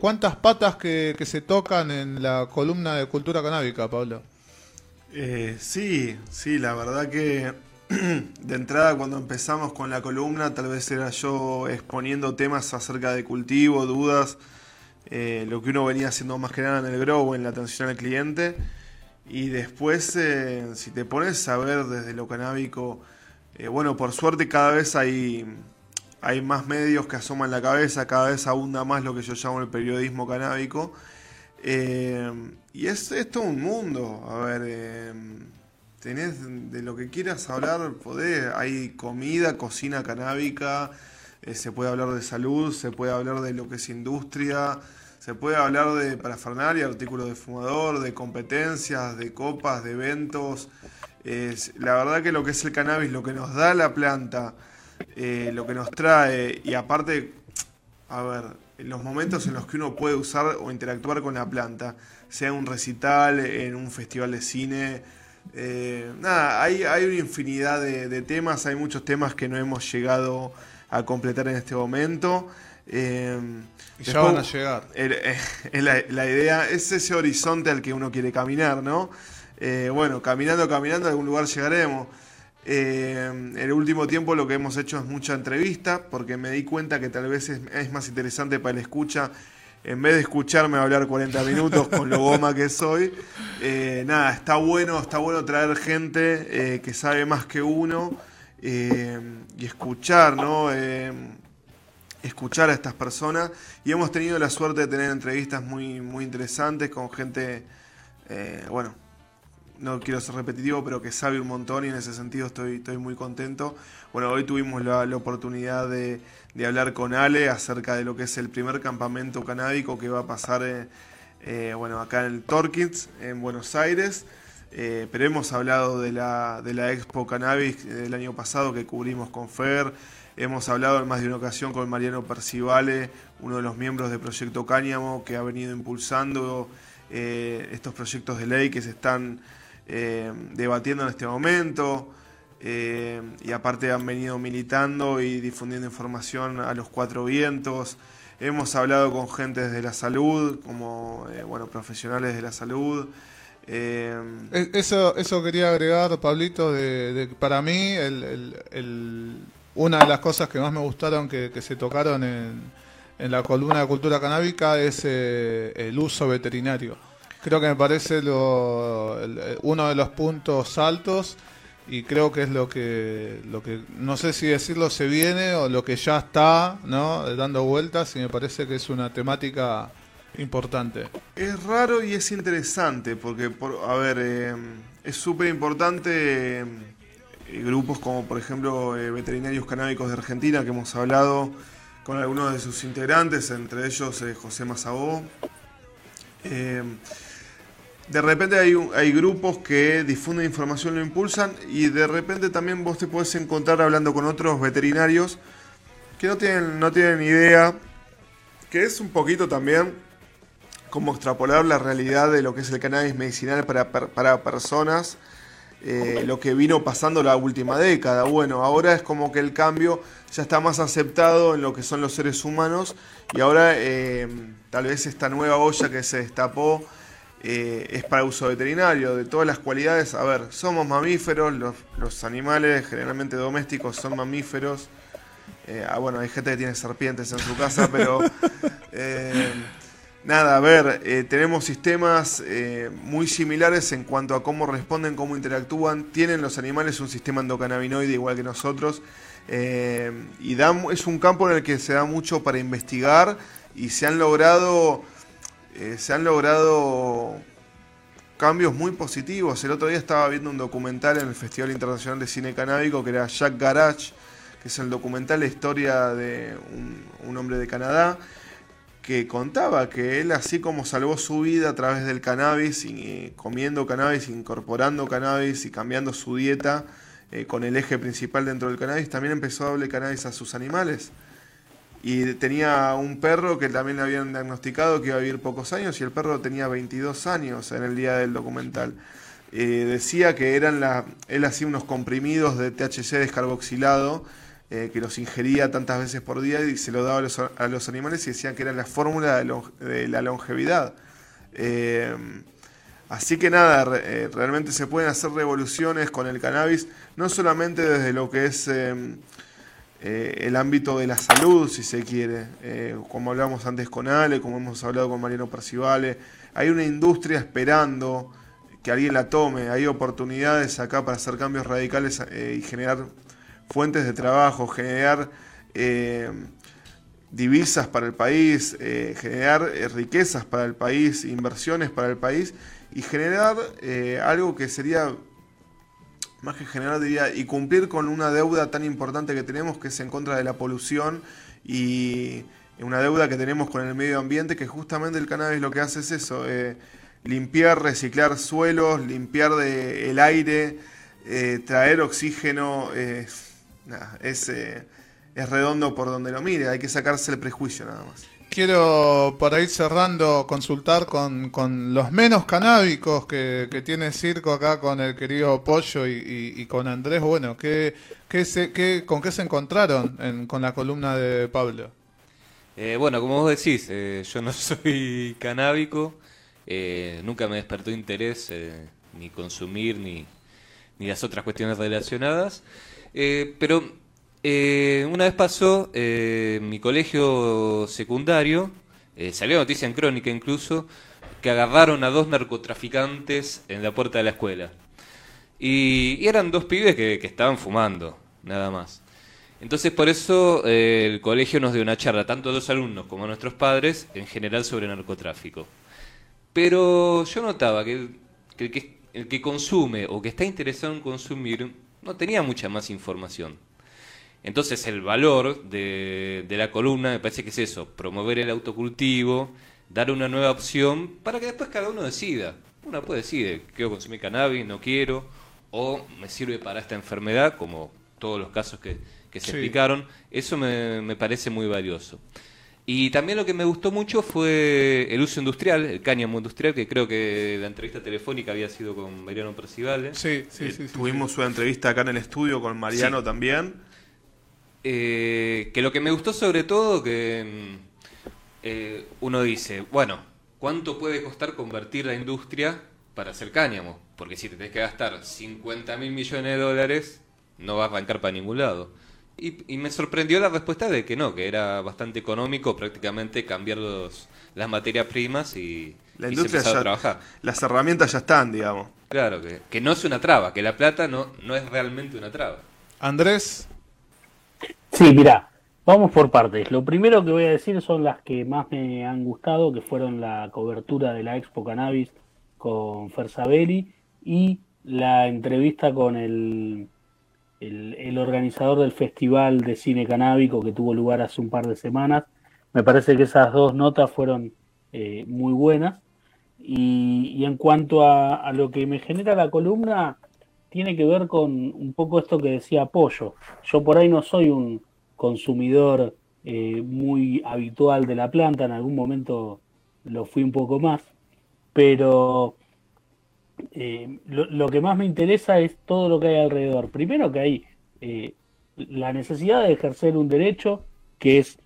¿Cuántas patas que, se tocan en la columna de cultura canábica, Pablo? Eh, sí, sí, la verdad que de entrada cuando empezamos con la columna tal vez era yo exponiendo temas acerca de cultivo, dudas, eh, lo que uno venía haciendo más que nada en el grow, en la atención al cliente. Y después, eh, si te pones a ver desde lo canábico, eh, bueno, por suerte cada vez hay, hay más medios que asoman la cabeza, cada vez abunda más lo que yo llamo el periodismo canábico. y es, todo un mundo. A ver, tenés de lo que quieras hablar, podés, hay comida, cocina canábica, eh, se puede hablar de salud, se puede hablar de lo que es industria, se puede hablar de parafernalia, artículos de fumador, de competencias, de copas, de eventos. la verdad que lo que es el cannabis, lo que nos da la planta, eh, lo que nos trae, y aparte, a ver, en los momentos en los que uno puede usar o interactuar con la planta, sea un recital, en un festival de cine, eh, nada, hay, hay, una infinidad de, temas, hay muchos temas que no hemos llegado a completar en este momento. Eh, y ya van a llegar. La, idea es ese horizonte al que uno quiere caminar, ¿no? bueno, caminando, caminando, a algún lugar llegaremos. En el último tiempo lo que hemos hecho es mucha entrevista, porque me di cuenta que tal vez es, más interesante para el escucha en vez de escucharme hablar 40 minutos con lo goma que soy, eh, nada, está bueno, está bueno traer gente eh, que sabe más que uno eh, y escuchar, ¿no? escuchar a estas personas. Y hemos tenido la suerte de tener entrevistas muy, muy interesantes con gente, bueno, no quiero ser repetitivo, pero que sabe un montón y en ese sentido estoy, estoy muy contento. Bueno, hoy tuvimos la, oportunidad de, hablar con Ale acerca de lo que es el primer campamento canábico que va a pasar eh, eh, bueno, acá en el Torkins, en Buenos Aires. Eh, pero hemos hablado de la, de la Expo Cannabis del año pasado que cubrimos con Fer. Hemos hablado en más de una ocasión con Mariano Percivale, uno de los miembros del Proyecto Cáñamo, que ha venido impulsando estos proyectos de ley que se están eh, debatiendo en este momento. Eh, y aparte han venido militando y difundiendo información a los cuatro vientos. Hemos hablado con gente de la salud, como eh, bueno, profesionales de la salud. eso, eso quería agregar, Pablito, de, para mí una de las cosas que más me gustaron que, se tocaron en, en, la columna de cultura canábica es el uso veterinario creo que me parece lo, uno de los puntos altos y creo que es lo que, lo que, no sé si decirlo se viene o lo que ya está, ¿no? Dando vueltas y me parece que es una temática importante. Es raro y es interesante porque, por, a ver, eh, es súper importante eh, grupos como, por ejemplo, eh, Veterinarios Canábicos de Argentina, que hemos hablado con algunos de sus integrantes, entre ellos José Mazabó de repente hay, hay grupos que difunden información, lo impulsan y de repente también vos te podés encontrar hablando con otros veterinarios que no tienen, no tienen idea, que es un poquito también como extrapolar la realidad de lo que es el cannabis medicinal para, para, personas, eh, lo que vino pasando la última década. Bueno, ahora es como que el cambio ya está más aceptado en lo que son los seres humanos y ahora eh, tal vez esta nueva olla que se destapó eh, es para uso veterinario, de todas las cualidades. A ver, somos mamíferos, los, animales generalmente domésticos son mamíferos. Ah, bueno, hay gente que tiene serpientes en su casa, pero nada, a ver, tenemos sistemas muy similares en cuanto a cómo responden, cómo interactúan. Tienen los animales un sistema endocannabinoide igual que nosotros. y es un campo en el que se da mucho para investigar y se han logrado eh, se han logrado cambios muy positivos. El otro día estaba viendo un documental en el Festival Internacional de Cine Canábico que era Jack Garage, que es el documental de historia de un, hombre de Canadá que contaba que él así como salvó su vida a través del cannabis, y, comiendo cannabis, incorporando cannabis y cambiando su dieta eh, con el eje principal dentro del cannabis, también empezó a darle cannabis a sus animales. Y tenía un perro que también le habían diagnosticado que iba a vivir pocos años y el perro tenía 22 años en el día del documental. Eh, decía que eran él hacía unos comprimidos de THC descarboxilado eh, que los ingería tantas veces por día y se lo daba a los, animales y decían que era la fórmula de, la longevidad. Eh, así que nada, eh, realmente se pueden hacer revoluciones con el cannabis, no solamente desde lo que es el ámbito de la salud, si se quiere, como hablamos antes con Ale, como hemos hablado con Mariano Percivale, hay una industria esperando que alguien la tome, hay oportunidades acá para hacer cambios radicales y generar fuentes de trabajo, generar eh, divisas para el país, eh, generar eh, riquezas para el país, inversiones para el país y generar algo que sería, más que generar, diría, y cumplir con una deuda tan importante que tenemos que es en contra de la polución y una deuda que tenemos con el medio ambiente que justamente el cannabis lo que hace es eso, limpiar, reciclar suelos, limpiar de, el aire, traer oxígeno es, eh, es redondo por donde lo mire, hay que sacarse el prejuicio nada más. Quiero, para ir cerrando, consultar con, los menos canábicos que, tiene Circo acá con el querido Pollo y, con Andrés. Bueno, ¿qué, qué se, qué, ¿con qué se encontraron con la columna de Pablo? Eh, bueno, como vos decís, eh, yo no soy canábico, nunca me despertó interés ni consumir ni, ni las otras cuestiones relacionadas. Eh, pero eh, una vez pasó eh, mi colegio secundario, salió noticia en crónica incluso, que agarraron a dos narcotraficantes en la puerta de la escuela. Y, eran dos pibes que, estaban fumando, nada más. Entonces por eso el colegio nos dio una charla, tanto a los alumnos como a nuestros padres, en general sobre narcotráfico. Pero yo notaba que, el que consume o que está interesado en consumir no tenía mucha más información. Entonces el valor de, la columna me parece que es eso, promover el autocultivo, dar una nueva opción para que después cada uno decida. Uno puede decidir, quiero consumir cannabis, no quiero, o me sirve para esta enfermedad, como todos los casos que, se explicaron. Eso me parece muy valioso. Y también lo que me gustó mucho fue el uso industrial, el cáñamo industrial, que creo que la entrevista telefónica había sido con Mariano Percivale. Sí, sí, sí. Tuvimos una entrevista acá en el estudio con Mariano también. Eh, que lo que me gustó sobre todo, que mm, eh, uno dice, bueno, ¿cuánto puede costar convertir la industria para hacer cáñamo? Porque si te tenés que gastar 50 mil millones de dólares, no va a arrancar para ningún lado. Y, me sorprendió la respuesta de que no, que era bastante económico prácticamente cambiar los, las materias primas y, la industria a trabajar. Las herramientas ya están, digamos. Claro, que, que, no es una traba, que la plata no, no es realmente una traba. Andrés. Sí, mira, vamos por partes. Lo primero que voy a decir son las que más me han gustado, que fueron la cobertura de la Expo Cannabis con Fersabelli y la entrevista con el el, organizador del Festival de Cine Canábico que tuvo lugar hace un par de semanas. Me parece que esas dos notas fueron eh, muy buenas. Y, en cuanto a, lo que me genera la columna, tiene que ver con un poco esto que decía Pollo. Yo por ahí no soy un consumidor eh, muy habitual de la planta, en algún momento lo fui un poco más, pero eh, lo, que más me interesa es todo lo que hay alrededor. Primero que hay eh, la necesidad de ejercer un derecho que es,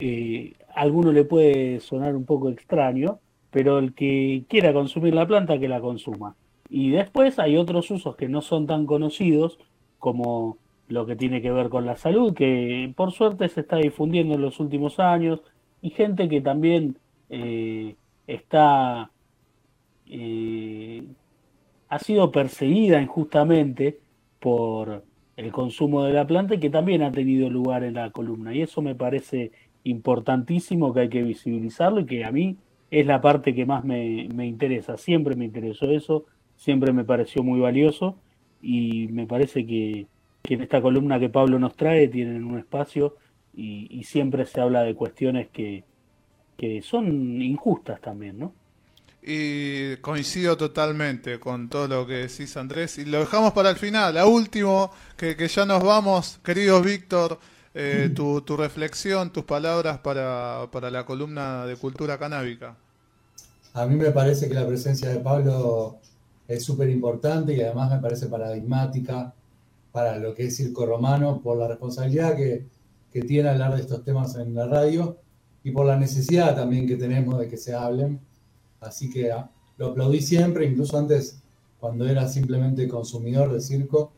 eh, a alguno le puede sonar un poco extraño, pero el que quiera consumir la planta, que la consuma. Y después hay otros usos que no son tan conocidos, como lo que tiene que ver con la salud, que por suerte se está difundiendo en los últimos años, y gente que también está ha sido perseguida injustamente por el consumo de la planta y que también ha tenido lugar en la columna. Y eso me parece importantísimo que hay que visibilizarlo y que a mí es la parte que más me, interesa. Siempre me interesó eso, siempre me pareció muy valioso y me parece que, en esta columna que Pablo nos trae tienen un espacio y, siempre se habla de cuestiones que, que son injustas también, ¿no? Y coincido totalmente con todo lo que decís, Andrés. Y lo dejamos para el final. A último, que, ya nos vamos. Querido Víctor, eh, tu, tu, reflexión, tus palabras para, para la columna de cultura canábica. A mí me parece que la presencia de Pablo es súper importante y además me parece paradigmática para lo que es Circo Romano, por la responsabilidad que, que tiene hablar de estos temas en la radio y por la necesidad también que tenemos de que se hablen. Así que lo aplaudí siempre, incluso antes, cuando era simplemente consumidor de circo,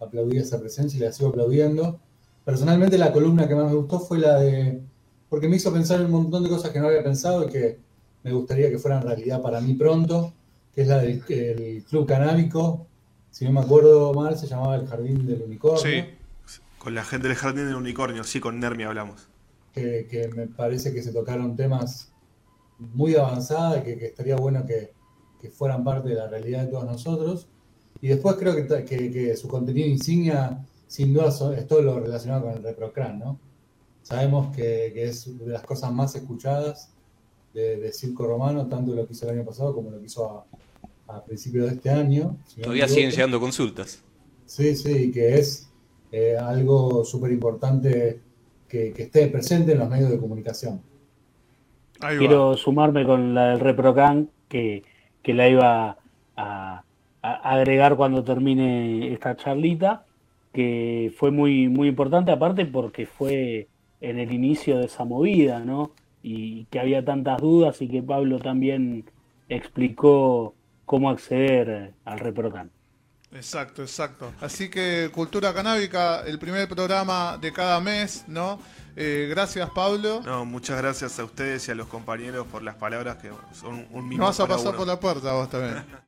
aplaudí esa presencia y la sigo aplaudiendo. Personalmente la columna que más me gustó fue la de, porque me hizo pensar en un montón de cosas que no había pensado y que me gustaría que fueran realidad para mí pronto, que es la del el Club Canábico, si no me acuerdo mal, se llamaba el Jardín del Unicornio. Sí, con la gente del Jardín del Unicornio, sí, con Nermi hablamos. Que, que me parece que se tocaron temas muy avanzados y que, que estaría bueno que, que, fueran parte de la realidad de todos nosotros. Y después creo que, que su contenido insignia, sin duda, es todo lo relacionado con el ReproCran, ¿no? Sabemos que, es de las cosas más escuchadas de, de, Circo Romano, tanto lo que hizo el año pasado como lo que hizo a, a principios de este año. Si Todavía siguen llegando consultas. Sí, sí, que es eh, algo súper importante que, que, esté presente en los medios de comunicación. Quiero sumarme con la del ReproCan, que, que la iba a, a, agregar cuando termine esta charlita, que fue muy, muy importante, aparte porque fue en el inicio de esa movida, ¿no? Y que había tantas dudas y que Pablo también explicó cómo acceder al ReproCan. Exacto, exacto. Así que Cultura Canábica, el primer programa de cada mes, ¿no? Eh, gracias, Pablo. No, muchas gracias a ustedes y a los compañeros por las palabras que son un minuto. No vas a pasar por la puerta vos también.